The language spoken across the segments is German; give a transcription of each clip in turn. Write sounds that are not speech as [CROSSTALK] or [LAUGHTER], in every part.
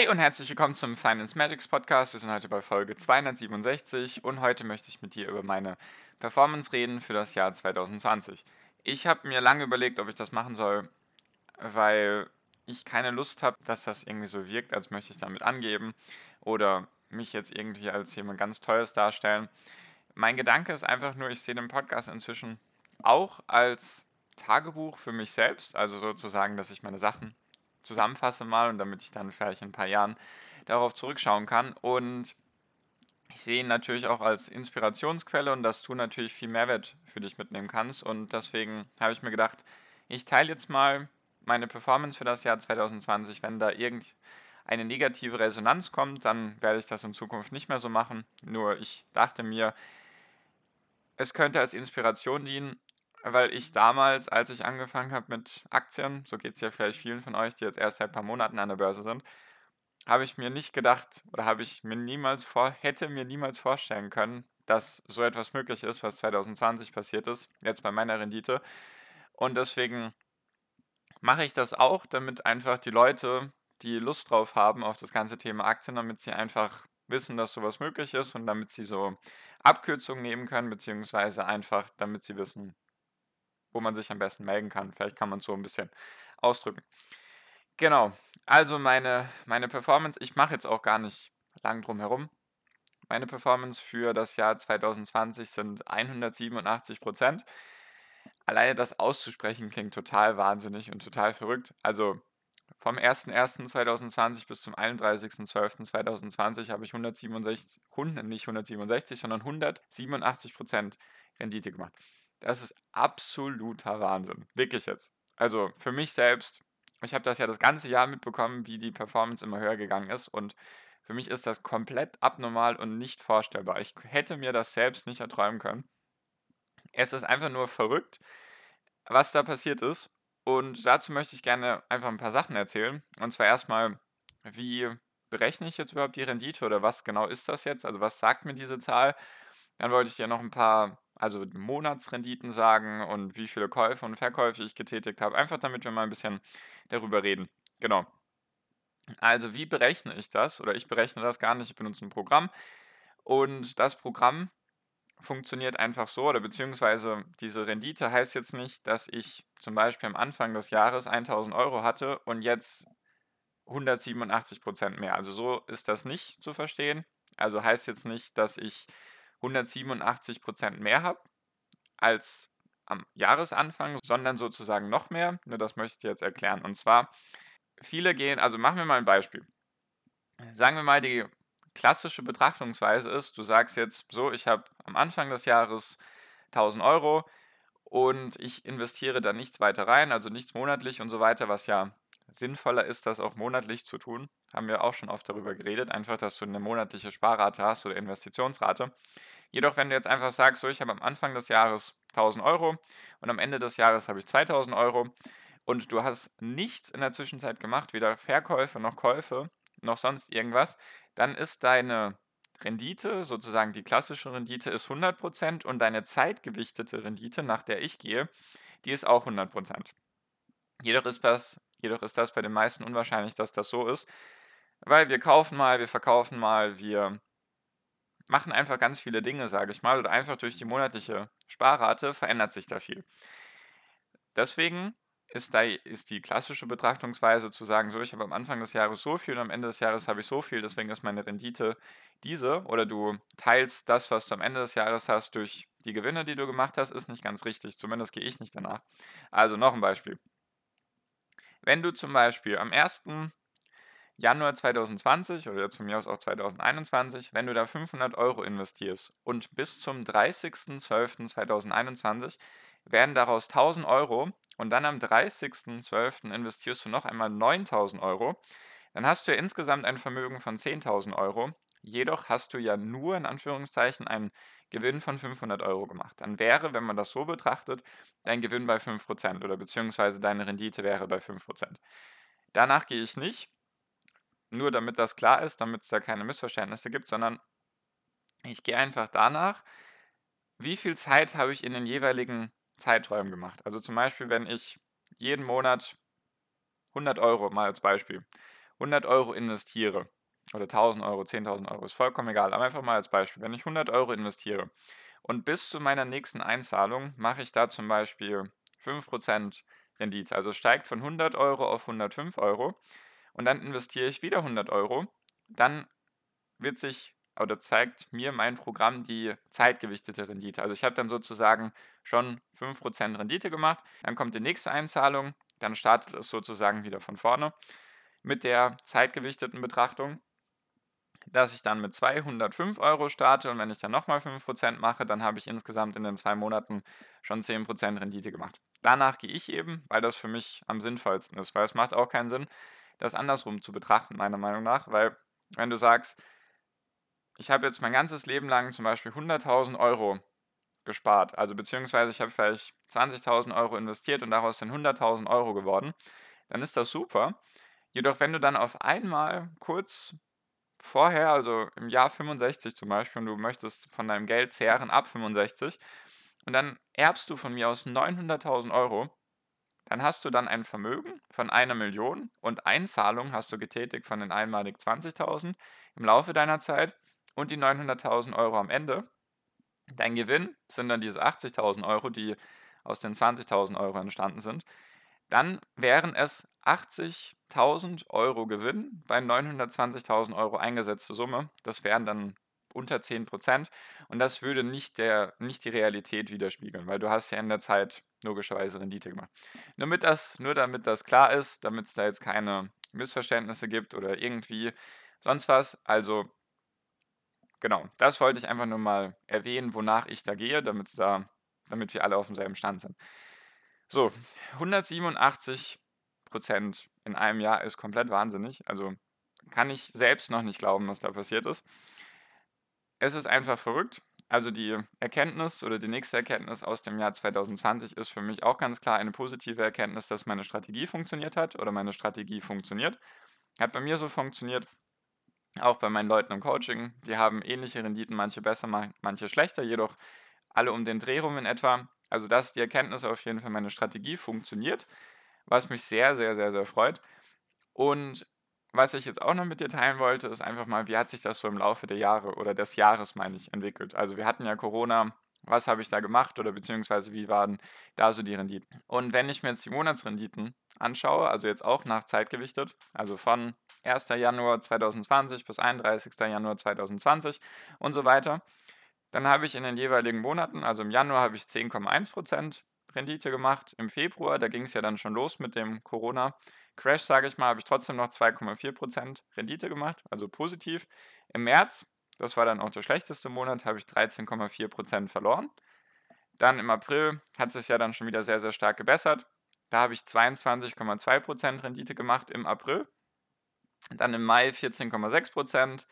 Hi und herzlich willkommen zum Finance Magics Podcast. Wir sind heute bei Folge 267 und heute möchte ich mit dir über meine Performance reden für das Jahr 2020. Ich habe mir lange überlegt, ob ich das machen soll, weil ich keine Lust habe, dass das irgendwie so wirkt, als möchte ich damit angeben oder mich jetzt irgendwie als jemand ganz Tolles darstellen. Mein Gedanke ist einfach nur, ich sehe den Podcast inzwischen auch als Tagebuch für mich selbst, also sozusagen, dass ich meine Sachen zusammenfasse mal und damit ich dann vielleicht in ein paar Jahren darauf zurückschauen kann. Und ich sehe ihn natürlich auch als Inspirationsquelle und dass du natürlich viel Mehrwert für dich mitnehmen kannst. Und deswegen habe ich mir gedacht, ich teile jetzt mal meine Performance für das Jahr 2020. Wenn da irgendeine negative Resonanz kommt, dann werde ich das in Zukunft nicht mehr so machen. Nur ich dachte mir, es könnte als Inspiration dienen weil ich damals, als ich angefangen habe mit Aktien, so geht es ja vielleicht vielen von euch, die jetzt erst seit ein paar Monaten an der Börse sind, habe ich mir nicht gedacht oder habe ich mir niemals vor, hätte mir niemals vorstellen können, dass so etwas möglich ist, was 2020 passiert ist, jetzt bei meiner Rendite. Und deswegen mache ich das auch, damit einfach die Leute, die Lust drauf haben auf das ganze Thema Aktien, damit sie einfach wissen, dass sowas möglich ist und damit sie so Abkürzungen nehmen können, beziehungsweise einfach, damit sie wissen, wo man sich am besten melden kann. Vielleicht kann man es so ein bisschen ausdrücken. Genau, also meine, meine Performance, ich mache jetzt auch gar nicht lang drum herum. Meine Performance für das Jahr 2020 sind 187 Prozent. Alleine das auszusprechen klingt total wahnsinnig und total verrückt. Also vom 01.01.2020 bis zum 31.12.2020 habe ich 167, 100, nicht 167, sondern 187 Prozent Rendite gemacht. Das ist absoluter Wahnsinn. Wirklich jetzt. Also für mich selbst, ich habe das ja das ganze Jahr mitbekommen, wie die Performance immer höher gegangen ist und für mich ist das komplett abnormal und nicht vorstellbar. Ich hätte mir das selbst nicht erträumen können. Es ist einfach nur verrückt, was da passiert ist. Und dazu möchte ich gerne einfach ein paar Sachen erzählen. Und zwar erstmal, wie berechne ich jetzt überhaupt die Rendite oder was genau ist das jetzt? Also was sagt mir diese Zahl? Dann wollte ich dir noch ein paar also Monatsrenditen sagen und wie viele Käufe und Verkäufe ich getätigt habe. Einfach damit wir mal ein bisschen darüber reden. Genau. Also wie berechne ich das? Oder ich berechne das gar nicht, ich benutze ein Programm. Und das Programm funktioniert einfach so, oder beziehungsweise diese Rendite heißt jetzt nicht, dass ich zum Beispiel am Anfang des Jahres 1000 Euro hatte und jetzt 187 Prozent mehr. Also so ist das nicht zu verstehen. Also heißt jetzt nicht, dass ich 187 Prozent mehr habe als am Jahresanfang, sondern sozusagen noch mehr. Nur das möchte ich jetzt erklären. Und zwar, viele gehen, also machen wir mal ein Beispiel. Sagen wir mal, die klassische Betrachtungsweise ist, du sagst jetzt so, ich habe am Anfang des Jahres 1000 Euro und ich investiere da nichts weiter rein, also nichts monatlich und so weiter, was ja sinnvoller ist, das auch monatlich zu tun. Haben wir auch schon oft darüber geredet, einfach, dass du eine monatliche Sparrate hast oder Investitionsrate. Jedoch, wenn du jetzt einfach sagst, so, ich habe am Anfang des Jahres 1000 Euro und am Ende des Jahres habe ich 2000 Euro und du hast nichts in der Zwischenzeit gemacht, weder Verkäufe noch Käufe noch sonst irgendwas, dann ist deine Rendite, sozusagen die klassische Rendite, ist 100% und deine zeitgewichtete Rendite, nach der ich gehe, die ist auch 100%. Jedoch ist das Jedoch ist das bei den meisten unwahrscheinlich, dass das so ist, weil wir kaufen mal, wir verkaufen mal, wir machen einfach ganz viele Dinge, sage ich mal, oder einfach durch die monatliche Sparrate verändert sich da viel. Deswegen ist, da, ist die klassische Betrachtungsweise zu sagen, so, ich habe am Anfang des Jahres so viel und am Ende des Jahres habe ich so viel, deswegen ist meine Rendite diese, oder du teilst das, was du am Ende des Jahres hast, durch die Gewinne, die du gemacht hast, ist nicht ganz richtig. Zumindest gehe ich nicht danach. Also noch ein Beispiel. Wenn du zum Beispiel am 1. Januar 2020 oder von mir aus auch 2021, wenn du da 500 Euro investierst und bis zum 30.12.2021 werden daraus 1000 Euro und dann am 30.12. investierst du noch einmal 9000 Euro, dann hast du ja insgesamt ein Vermögen von 10.000 Euro. Jedoch hast du ja nur in Anführungszeichen einen Gewinn von 500 Euro gemacht. Dann wäre, wenn man das so betrachtet, dein Gewinn bei 5% oder beziehungsweise deine Rendite wäre bei 5%. Danach gehe ich nicht, nur damit das klar ist, damit es da keine Missverständnisse gibt, sondern ich gehe einfach danach, wie viel Zeit habe ich in den jeweiligen Zeiträumen gemacht. Also zum Beispiel, wenn ich jeden Monat 100 Euro, mal als Beispiel, 100 Euro investiere oder 1000 Euro, 10.000 Euro, ist vollkommen egal, aber einfach mal als Beispiel, wenn ich 100 Euro investiere und bis zu meiner nächsten Einzahlung mache ich da zum Beispiel 5% Rendite, also steigt von 100 Euro auf 105 Euro und dann investiere ich wieder 100 Euro, dann wird sich oder zeigt mir mein Programm die zeitgewichtete Rendite. Also ich habe dann sozusagen schon 5% Rendite gemacht, dann kommt die nächste Einzahlung, dann startet es sozusagen wieder von vorne mit der zeitgewichteten Betrachtung, dass ich dann mit 205 Euro starte und wenn ich dann nochmal 5% mache, dann habe ich insgesamt in den zwei Monaten schon 10% Rendite gemacht. Danach gehe ich eben, weil das für mich am sinnvollsten ist, weil es macht auch keinen Sinn, das andersrum zu betrachten, meiner Meinung nach, weil wenn du sagst, ich habe jetzt mein ganzes Leben lang zum Beispiel 100.000 Euro gespart, also beziehungsweise ich habe vielleicht 20.000 Euro investiert und daraus sind 100.000 Euro geworden, dann ist das super. Jedoch, wenn du dann auf einmal kurz vorher, also im Jahr 65 zum Beispiel, und du möchtest von deinem Geld zehren ab 65, und dann erbst du von mir aus 900.000 Euro, dann hast du dann ein Vermögen von einer Million und Einzahlung hast du getätigt von den einmalig 20.000 im Laufe deiner Zeit und die 900.000 Euro am Ende. Dein Gewinn sind dann diese 80.000 Euro, die aus den 20.000 Euro entstanden sind. Dann wären es 80.000 Euro Gewinn bei 920.000 Euro eingesetzte Summe. Das wären dann unter 10 Prozent. Und das würde nicht, der, nicht die Realität widerspiegeln, weil du hast ja in der Zeit logischerweise Rendite gemacht. Nur, mit das, nur damit das klar ist, damit es da jetzt keine Missverständnisse gibt oder irgendwie sonst was. Also genau, das wollte ich einfach nur mal erwähnen, wonach ich da gehe, damit, da, damit wir alle auf demselben Stand sind. So, 187 Prozent in einem Jahr ist komplett wahnsinnig. Also kann ich selbst noch nicht glauben, was da passiert ist es ist einfach verrückt. Also die Erkenntnis oder die nächste Erkenntnis aus dem Jahr 2020 ist für mich auch ganz klar eine positive Erkenntnis, dass meine Strategie funktioniert hat oder meine Strategie funktioniert. Hat bei mir so funktioniert, auch bei meinen Leuten im Coaching. Die haben ähnliche Renditen, manche besser, manche schlechter, jedoch alle um den Dreh rum in etwa. Also das ist die Erkenntnis auf jeden Fall, meine Strategie funktioniert, was mich sehr, sehr, sehr, sehr freut. Und was ich jetzt auch noch mit dir teilen wollte, ist einfach mal, wie hat sich das so im Laufe der Jahre oder des Jahres, meine ich, entwickelt? Also wir hatten ja Corona, was habe ich da gemacht oder beziehungsweise wie waren da so die Renditen? Und wenn ich mir jetzt die Monatsrenditen anschaue, also jetzt auch nach Zeit gewichtet, also von 1. Januar 2020 bis 31. Januar 2020 und so weiter, dann habe ich in den jeweiligen Monaten, also im Januar habe ich 10,1% Rendite gemacht, im Februar, da ging es ja dann schon los mit dem Corona, Crash, sage ich mal, habe ich trotzdem noch 2,4% Rendite gemacht, also positiv. Im März, das war dann auch der schlechteste Monat, habe ich 13,4% verloren. Dann im April hat es ja dann schon wieder sehr, sehr stark gebessert. Da habe ich 22,2% Rendite gemacht im April. Dann im Mai 14,6%,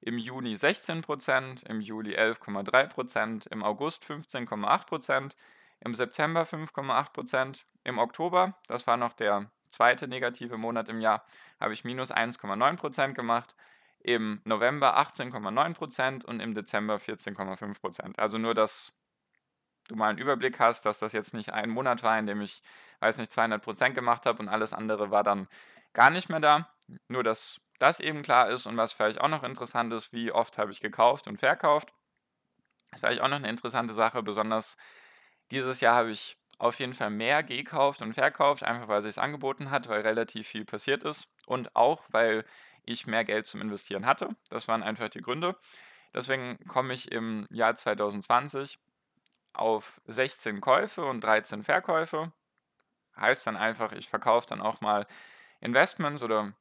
im Juni 16%, im Juli 11,3%, im August 15,8%, im September 5,8%, im Oktober, das war noch der zweite negative Monat im Jahr, habe ich minus 1,9% gemacht, im November 18,9% und im Dezember 14,5%. Also nur, dass du mal einen Überblick hast, dass das jetzt nicht ein Monat war, in dem ich, weiß nicht, 200% gemacht habe und alles andere war dann gar nicht mehr da. Nur, dass das eben klar ist und was vielleicht auch noch interessant ist, wie oft habe ich gekauft und verkauft. Das vielleicht auch noch eine interessante Sache, besonders dieses Jahr habe ich auf jeden Fall mehr gekauft und verkauft, einfach weil es angeboten hat, weil relativ viel passiert ist und auch weil ich mehr Geld zum Investieren hatte. Das waren einfach die Gründe. Deswegen komme ich im Jahr 2020 auf 16 Käufe und 13 Verkäufe. Heißt dann einfach, ich verkaufe dann auch mal Investments oder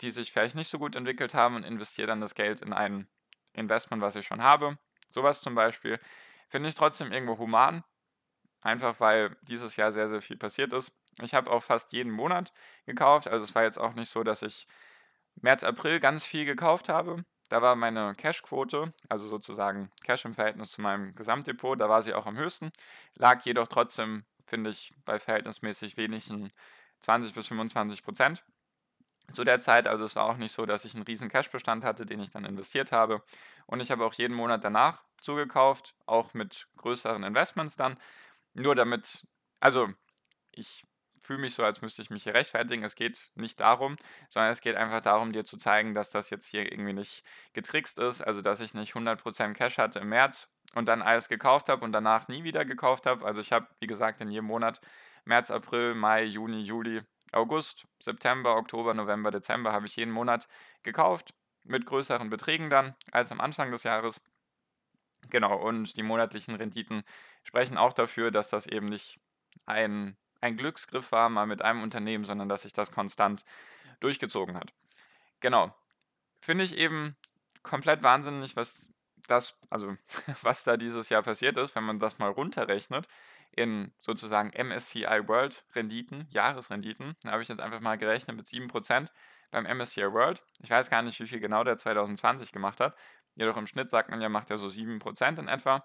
die sich vielleicht nicht so gut entwickelt haben und investiere dann das Geld in ein Investment, was ich schon habe. Sowas zum Beispiel finde ich trotzdem irgendwo human, einfach weil dieses Jahr sehr, sehr viel passiert ist. Ich habe auch fast jeden Monat gekauft, also es war jetzt auch nicht so, dass ich März, April ganz viel gekauft habe. Da war meine Cash-Quote, also sozusagen Cash im Verhältnis zu meinem Gesamtdepot, da war sie auch am höchsten, lag jedoch trotzdem, finde ich, bei verhältnismäßig wenigen 20 bis 25 Prozent zu der Zeit. Also es war auch nicht so, dass ich einen riesen Cash-Bestand hatte, den ich dann investiert habe. Und ich habe auch jeden Monat danach zugekauft, auch mit größeren Investments dann. Nur damit, also ich fühle mich so, als müsste ich mich hier rechtfertigen. Es geht nicht darum, sondern es geht einfach darum, dir zu zeigen, dass das jetzt hier irgendwie nicht getrickst ist. Also dass ich nicht 100% Cash hatte im März und dann alles gekauft habe und danach nie wieder gekauft habe. Also ich habe, wie gesagt, in jedem Monat März, April, Mai, Juni, Juli, August, September, Oktober, November, Dezember habe ich jeden Monat gekauft, mit größeren Beträgen dann als am Anfang des Jahres. Genau, und die monatlichen Renditen sprechen auch dafür, dass das eben nicht ein, ein Glücksgriff war, mal mit einem Unternehmen, sondern dass sich das konstant durchgezogen hat. Genau. Finde ich eben komplett wahnsinnig, was das, also [LAUGHS] was da dieses Jahr passiert ist, wenn man das mal runterrechnet in sozusagen MSCI World Renditen, Jahresrenditen. Da habe ich jetzt einfach mal gerechnet mit 7% beim MSCI World. Ich weiß gar nicht, wie viel genau der 2020 gemacht hat. Jedoch im Schnitt sagt man ja, macht er so 7% in etwa.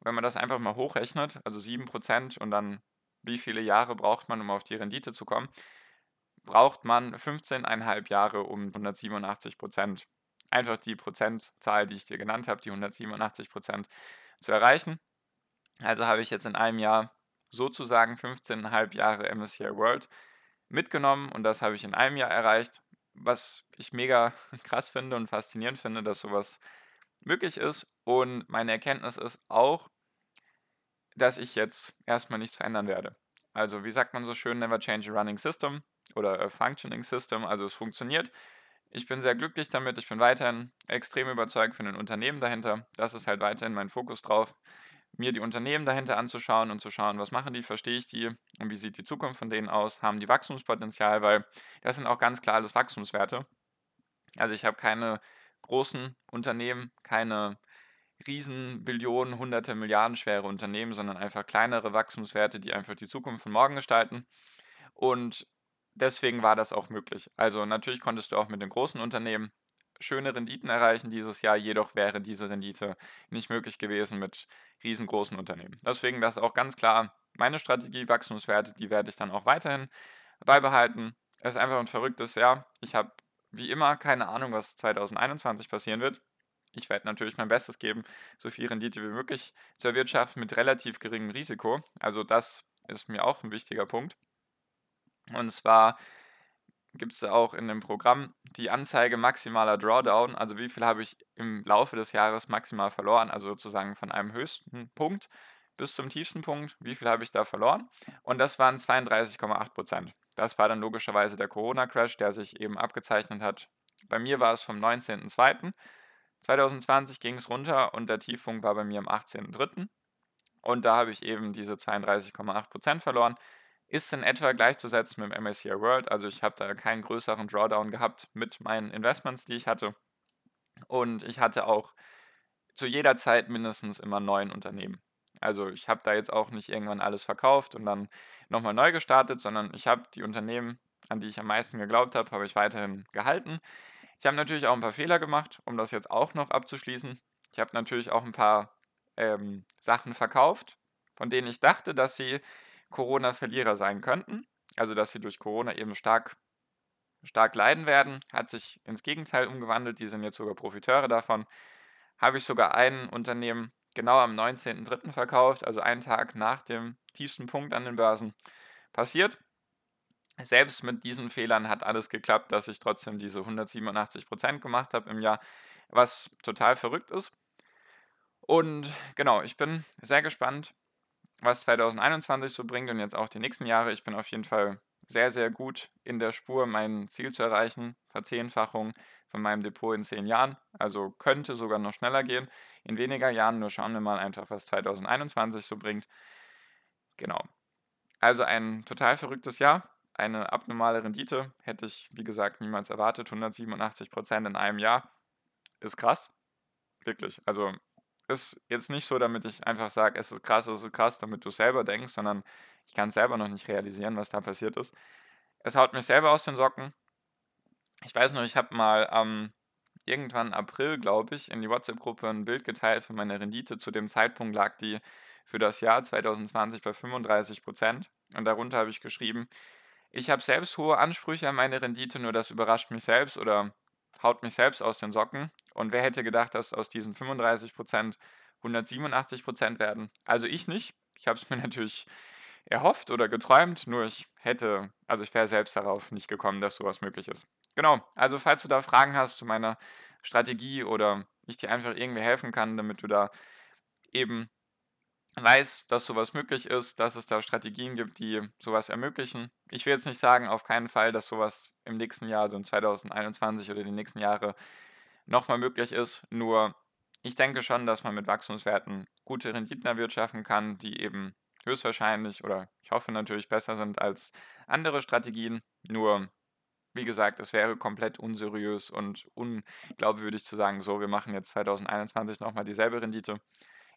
Wenn man das einfach mal hochrechnet, also 7% und dann wie viele Jahre braucht man, um auf die Rendite zu kommen, braucht man 15,5 Jahre, um 187% einfach die Prozentzahl, die ich dir genannt habe, die 187% zu erreichen. Also habe ich jetzt in einem Jahr sozusagen 15,5 Jahre MSCI World mitgenommen und das habe ich in einem Jahr erreicht, was ich mega [LAUGHS] krass finde und faszinierend finde, dass sowas möglich ist. Und meine Erkenntnis ist auch, dass ich jetzt erstmal nichts verändern werde. Also wie sagt man so schön, never change a running system oder a functioning system, also es funktioniert. Ich bin sehr glücklich damit, ich bin weiterhin extrem überzeugt von den Unternehmen dahinter. Das ist halt weiterhin mein Fokus drauf mir die Unternehmen dahinter anzuschauen und zu schauen, was machen die, verstehe ich die und wie sieht die Zukunft von denen aus, haben die Wachstumspotenzial, weil das sind auch ganz klar alles Wachstumswerte. Also ich habe keine großen Unternehmen, keine riesen Billionen, hunderte Milliarden schwere Unternehmen, sondern einfach kleinere Wachstumswerte, die einfach die Zukunft von morgen gestalten. Und deswegen war das auch möglich. Also natürlich konntest du auch mit den großen Unternehmen schöne Renditen erreichen dieses Jahr, jedoch wäre diese Rendite nicht möglich gewesen mit riesengroßen Unternehmen. Deswegen das ist auch ganz klar meine Strategie, Wachstumswerte, die werde ich dann auch weiterhin beibehalten. Es ist einfach ein verrücktes Jahr. Ich habe wie immer keine Ahnung, was 2021 passieren wird. Ich werde natürlich mein Bestes geben, so viel Rendite wie möglich zu erwirtschaften mit relativ geringem Risiko. Also das ist mir auch ein wichtiger Punkt. Und zwar gibt es auch in dem Programm die Anzeige maximaler Drawdown, also wie viel habe ich im Laufe des Jahres maximal verloren, also sozusagen von einem höchsten Punkt bis zum tiefsten Punkt, wie viel habe ich da verloren? Und das waren 32,8 Prozent. Das war dann logischerweise der Corona-Crash, der sich eben abgezeichnet hat. Bei mir war es vom 19.02. 2020 ging es runter und der Tiefpunkt war bei mir am 18.03. Und da habe ich eben diese 32,8 Prozent verloren ist in etwa gleichzusetzen mit dem MSCI World. Also ich habe da keinen größeren Drawdown gehabt mit meinen Investments, die ich hatte. Und ich hatte auch zu jeder Zeit mindestens immer neun Unternehmen. Also ich habe da jetzt auch nicht irgendwann alles verkauft und dann nochmal neu gestartet, sondern ich habe die Unternehmen, an die ich am meisten geglaubt habe, habe ich weiterhin gehalten. Ich habe natürlich auch ein paar Fehler gemacht, um das jetzt auch noch abzuschließen. Ich habe natürlich auch ein paar ähm, Sachen verkauft, von denen ich dachte, dass sie Corona-Verlierer sein könnten. Also dass sie durch Corona eben stark, stark leiden werden, hat sich ins Gegenteil umgewandelt. Die sind jetzt sogar Profiteure davon. Habe ich sogar ein Unternehmen genau am 19.03. verkauft, also einen Tag nach dem tiefsten Punkt an den Börsen passiert. Selbst mit diesen Fehlern hat alles geklappt, dass ich trotzdem diese 187% gemacht habe im Jahr, was total verrückt ist. Und genau, ich bin sehr gespannt, was 2021 so bringt und jetzt auch die nächsten Jahre. Ich bin auf jeden Fall sehr, sehr gut in der Spur, mein Ziel zu erreichen. Verzehnfachung von meinem Depot in zehn Jahren. Also könnte sogar noch schneller gehen. In weniger Jahren. Nur schauen wir mal einfach, was 2021 so bringt. Genau. Also ein total verrücktes Jahr. Eine abnormale Rendite hätte ich, wie gesagt, niemals erwartet. 187 Prozent in einem Jahr ist krass. Wirklich. Also ist jetzt nicht so, damit ich einfach sage, es ist krass, es ist krass, damit du selber denkst, sondern ich kann selber noch nicht realisieren, was da passiert ist. Es haut mich selber aus den Socken. Ich weiß noch, ich habe mal ähm, irgendwann April, glaube ich, in die WhatsApp-Gruppe ein Bild geteilt von meiner Rendite. Zu dem Zeitpunkt lag die für das Jahr 2020 bei 35 Prozent. Und darunter habe ich geschrieben, ich habe selbst hohe Ansprüche an meine Rendite, nur das überrascht mich selbst oder haut mich selbst aus den Socken. Und wer hätte gedacht, dass aus diesen 35 Prozent 187 Prozent werden? Also ich nicht. Ich habe es mir [LAUGHS] natürlich erhofft oder geträumt, nur ich hätte, also ich wäre selbst darauf nicht gekommen, dass sowas möglich ist. Genau, also falls du da Fragen hast zu meiner Strategie oder ich dir einfach irgendwie helfen kann, damit du da eben weiß, dass sowas möglich ist, dass es da Strategien gibt, die sowas ermöglichen. Ich will jetzt nicht sagen, auf keinen Fall, dass sowas im nächsten Jahr, also in 2021 oder die nächsten Jahre nochmal möglich ist. Nur ich denke schon, dass man mit Wachstumswerten gute Renditen erwirtschaften kann, die eben höchstwahrscheinlich oder ich hoffe natürlich besser sind als andere Strategien. Nur, wie gesagt, es wäre komplett unseriös und unglaubwürdig zu sagen, so, wir machen jetzt 2021 nochmal dieselbe Rendite.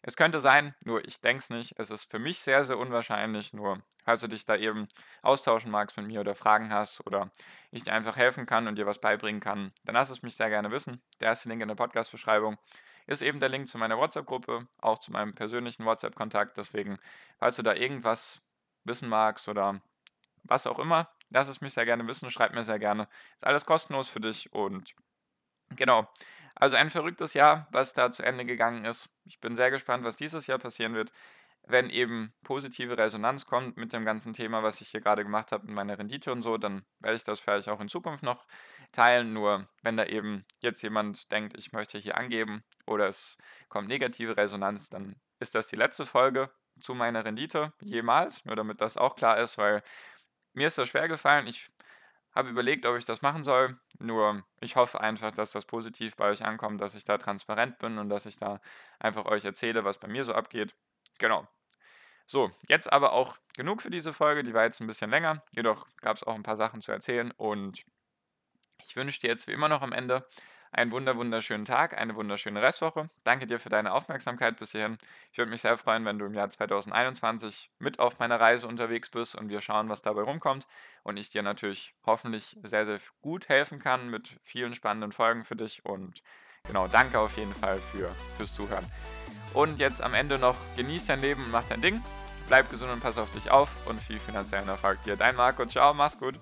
Es könnte sein, nur ich denke es nicht. Es ist für mich sehr, sehr unwahrscheinlich. Nur, falls du dich da eben austauschen magst mit mir oder Fragen hast oder ich dir einfach helfen kann und dir was beibringen kann, dann lass es mich sehr gerne wissen. Der erste Link in der Podcast-Beschreibung ist eben der Link zu meiner WhatsApp-Gruppe, auch zu meinem persönlichen WhatsApp-Kontakt. Deswegen, falls du da irgendwas wissen magst oder was auch immer, lass es mich sehr gerne wissen, schreib mir sehr gerne. Ist alles kostenlos für dich und genau. Also ein verrücktes Jahr, was da zu Ende gegangen ist. Ich bin sehr gespannt, was dieses Jahr passieren wird, wenn eben positive Resonanz kommt mit dem ganzen Thema, was ich hier gerade gemacht habe mit meiner Rendite und so, dann werde ich das vielleicht auch in Zukunft noch teilen. Nur wenn da eben jetzt jemand denkt, ich möchte hier angeben oder es kommt negative Resonanz, dann ist das die letzte Folge zu meiner Rendite jemals. Nur damit das auch klar ist, weil mir ist das schwer gefallen. Ich habe überlegt, ob ich das machen soll. Nur ich hoffe einfach, dass das positiv bei euch ankommt, dass ich da transparent bin und dass ich da einfach euch erzähle, was bei mir so abgeht. Genau. So, jetzt aber auch genug für diese Folge. Die war jetzt ein bisschen länger. Jedoch gab es auch ein paar Sachen zu erzählen und ich wünsche dir jetzt wie immer noch am Ende einen wunder wunderschönen Tag, eine wunderschöne Restwoche. Danke dir für deine Aufmerksamkeit bis hierhin. Ich würde mich sehr freuen, wenn du im Jahr 2021 mit auf meiner Reise unterwegs bist und wir schauen, was dabei rumkommt und ich dir natürlich hoffentlich sehr, sehr gut helfen kann mit vielen spannenden Folgen für dich und genau, danke auf jeden Fall für, fürs Zuhören. Und jetzt am Ende noch, genieß dein Leben und mach dein Ding. Bleib gesund und pass auf dich auf und viel finanziellen Erfolg dir. Dein Marco, ciao, mach's gut.